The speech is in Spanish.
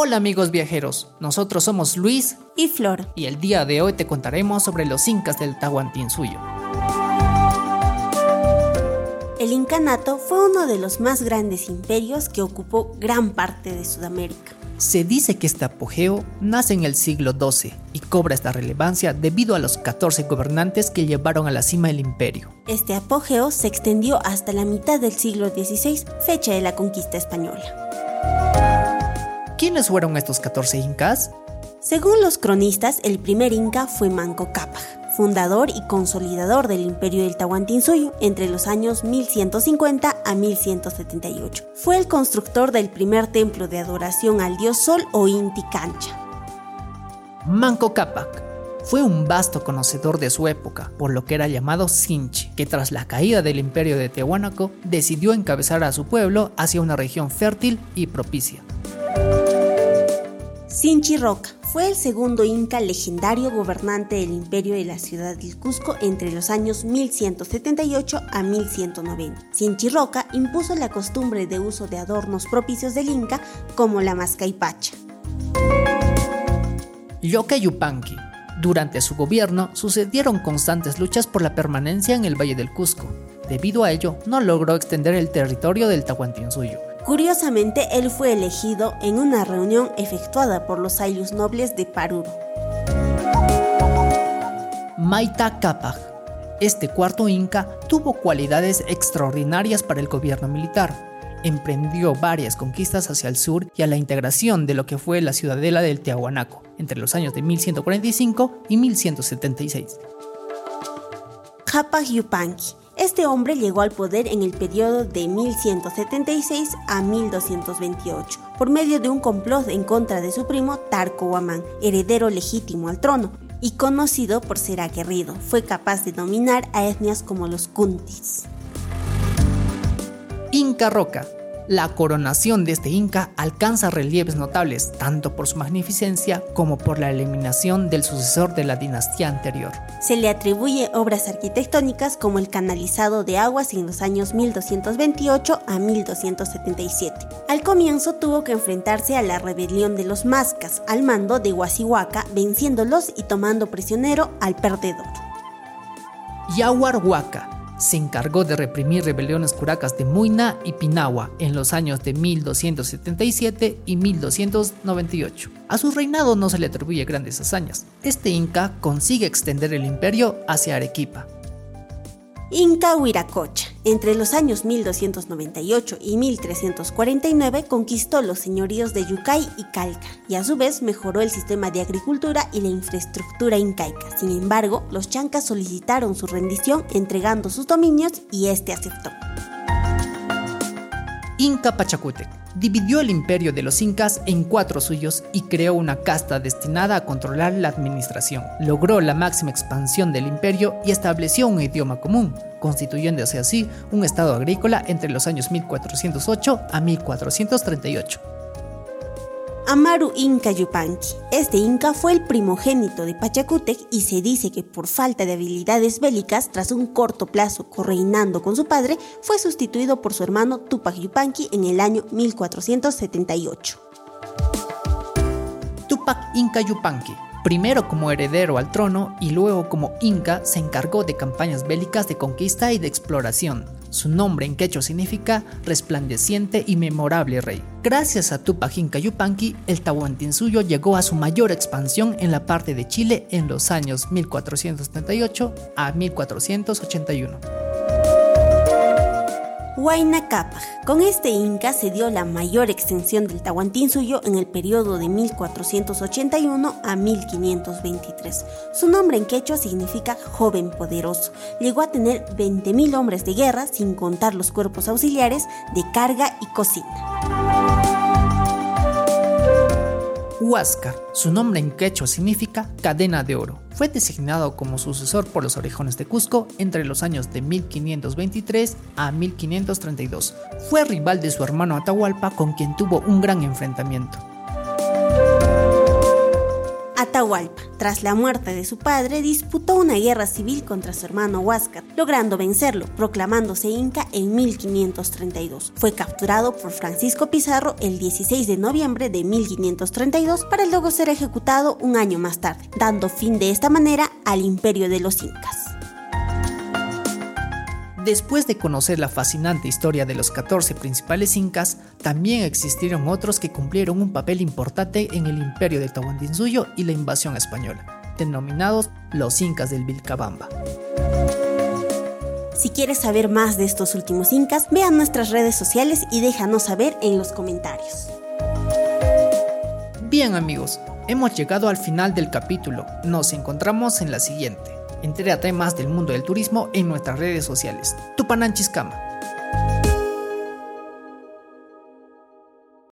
Hola amigos viajeros, nosotros somos Luis y Flor y el día de hoy te contaremos sobre los incas del Tahuantinsuyo. El incanato fue uno de los más grandes imperios que ocupó gran parte de Sudamérica. Se dice que este apogeo nace en el siglo XII y cobra esta relevancia debido a los 14 gobernantes que llevaron a la cima el imperio. Este apogeo se extendió hasta la mitad del siglo XVI, fecha de la conquista española. ¿Quiénes fueron estos 14 incas? Según los cronistas, el primer inca fue Manco Cápac, fundador y consolidador del imperio del Tahuantinsuyo entre los años 1150 a 1178. Fue el constructor del primer templo de adoración al dios Sol o Inti Cancha. Manco Cápac fue un vasto conocedor de su época, por lo que era llamado Sinchi, que tras la caída del imperio de Tehuánaco decidió encabezar a su pueblo hacia una región fértil y propicia. Sinchi Roca fue el segundo inca legendario gobernante del imperio de la ciudad del Cusco entre los años 1178 a 1190. Sinchi Roca impuso la costumbre de uso de adornos propicios del inca como la mascaipacha. Yoka Yupanqui. Durante su gobierno sucedieron constantes luchas por la permanencia en el Valle del Cusco. Debido a ello, no logró extender el territorio del Tahuantinsuyo. Curiosamente, él fue elegido en una reunión efectuada por los ayllus nobles de Paruro. Maita Capac. Este cuarto inca tuvo cualidades extraordinarias para el gobierno militar. Emprendió varias conquistas hacia el sur y a la integración de lo que fue la ciudadela del Tiahuanaco entre los años de 1145 y 1176. Capac Yupanqui este hombre llegó al poder en el periodo de 1176 a 1228 por medio de un complot en contra de su primo Tarko Waman, heredero legítimo al trono, y conocido por ser aguerrido, fue capaz de dominar a etnias como los Kuntis. Inca Roca la coronación de este inca alcanza relieves notables tanto por su magnificencia como por la eliminación del sucesor de la dinastía anterior. Se le atribuye obras arquitectónicas como el canalizado de aguas en los años 1228 a 1277. Al comienzo tuvo que enfrentarse a la rebelión de los Mascas al mando de Huasihuaca, venciéndolos y tomando prisionero al perdedor. Yahuarhuaca se encargó de reprimir rebeliones curacas de Muina y Pinagua en los años de 1277 y 1298. A su reinado no se le atribuye grandes hazañas. Este inca consigue extender el imperio hacia Arequipa, Inca Huiracocha. Entre los años 1298 y 1349 conquistó los señoríos de Yucay y Calca y a su vez mejoró el sistema de agricultura y la infraestructura incaica. Sin embargo, los chancas solicitaron su rendición entregando sus dominios y este aceptó. Inca Pachacútec dividió el imperio de los incas en cuatro suyos y creó una casta destinada a controlar la administración. Logró la máxima expansión del imperio y estableció un idioma común, constituyéndose así un estado agrícola entre los años 1408 a 1438. Amaru Inca Yupanqui. Este inca fue el primogénito de Pachacútec y se dice que por falta de habilidades bélicas, tras un corto plazo correinando con su padre, fue sustituido por su hermano Tupac Yupanqui en el año 1478. Tupac Inca Yupanqui Primero como heredero al trono y luego como inca se encargó de campañas bélicas de conquista y de exploración. Su nombre en quechua significa resplandeciente y memorable rey. Gracias a Tupac Inca Yupanqui, el Tahuantinsuyo llegó a su mayor expansión en la parte de Chile en los años 1478 a 1481. Huayna Capac. Con este inca se dio la mayor extensión del Tahuantinsuyo en el periodo de 1481 a 1523. Su nombre en quechua significa joven poderoso. Llegó a tener 20.000 hombres de guerra sin contar los cuerpos auxiliares de carga y cocina. Huáscar, su nombre en quechua significa cadena de oro. Fue designado como sucesor por los orejones de Cusco entre los años de 1523 a 1532. Fue rival de su hermano Atahualpa con quien tuvo un gran enfrentamiento. Atahualpa, tras la muerte de su padre, disputó una guerra civil contra su hermano Huáscar, logrando vencerlo, proclamándose inca en 1532. Fue capturado por Francisco Pizarro el 16 de noviembre de 1532 para luego ser ejecutado un año más tarde, dando fin de esta manera al imperio de los incas. Después de conocer la fascinante historia de los 14 principales incas, también existieron otros que cumplieron un papel importante en el imperio de Tahuantinsuyo y la invasión española, denominados los incas del Vilcabamba. Si quieres saber más de estos últimos incas, ve a nuestras redes sociales y déjanos saber en los comentarios. Bien amigos, hemos llegado al final del capítulo. Nos encontramos en la siguiente. Entérate más del mundo del turismo en nuestras redes sociales. Tupananchiscama.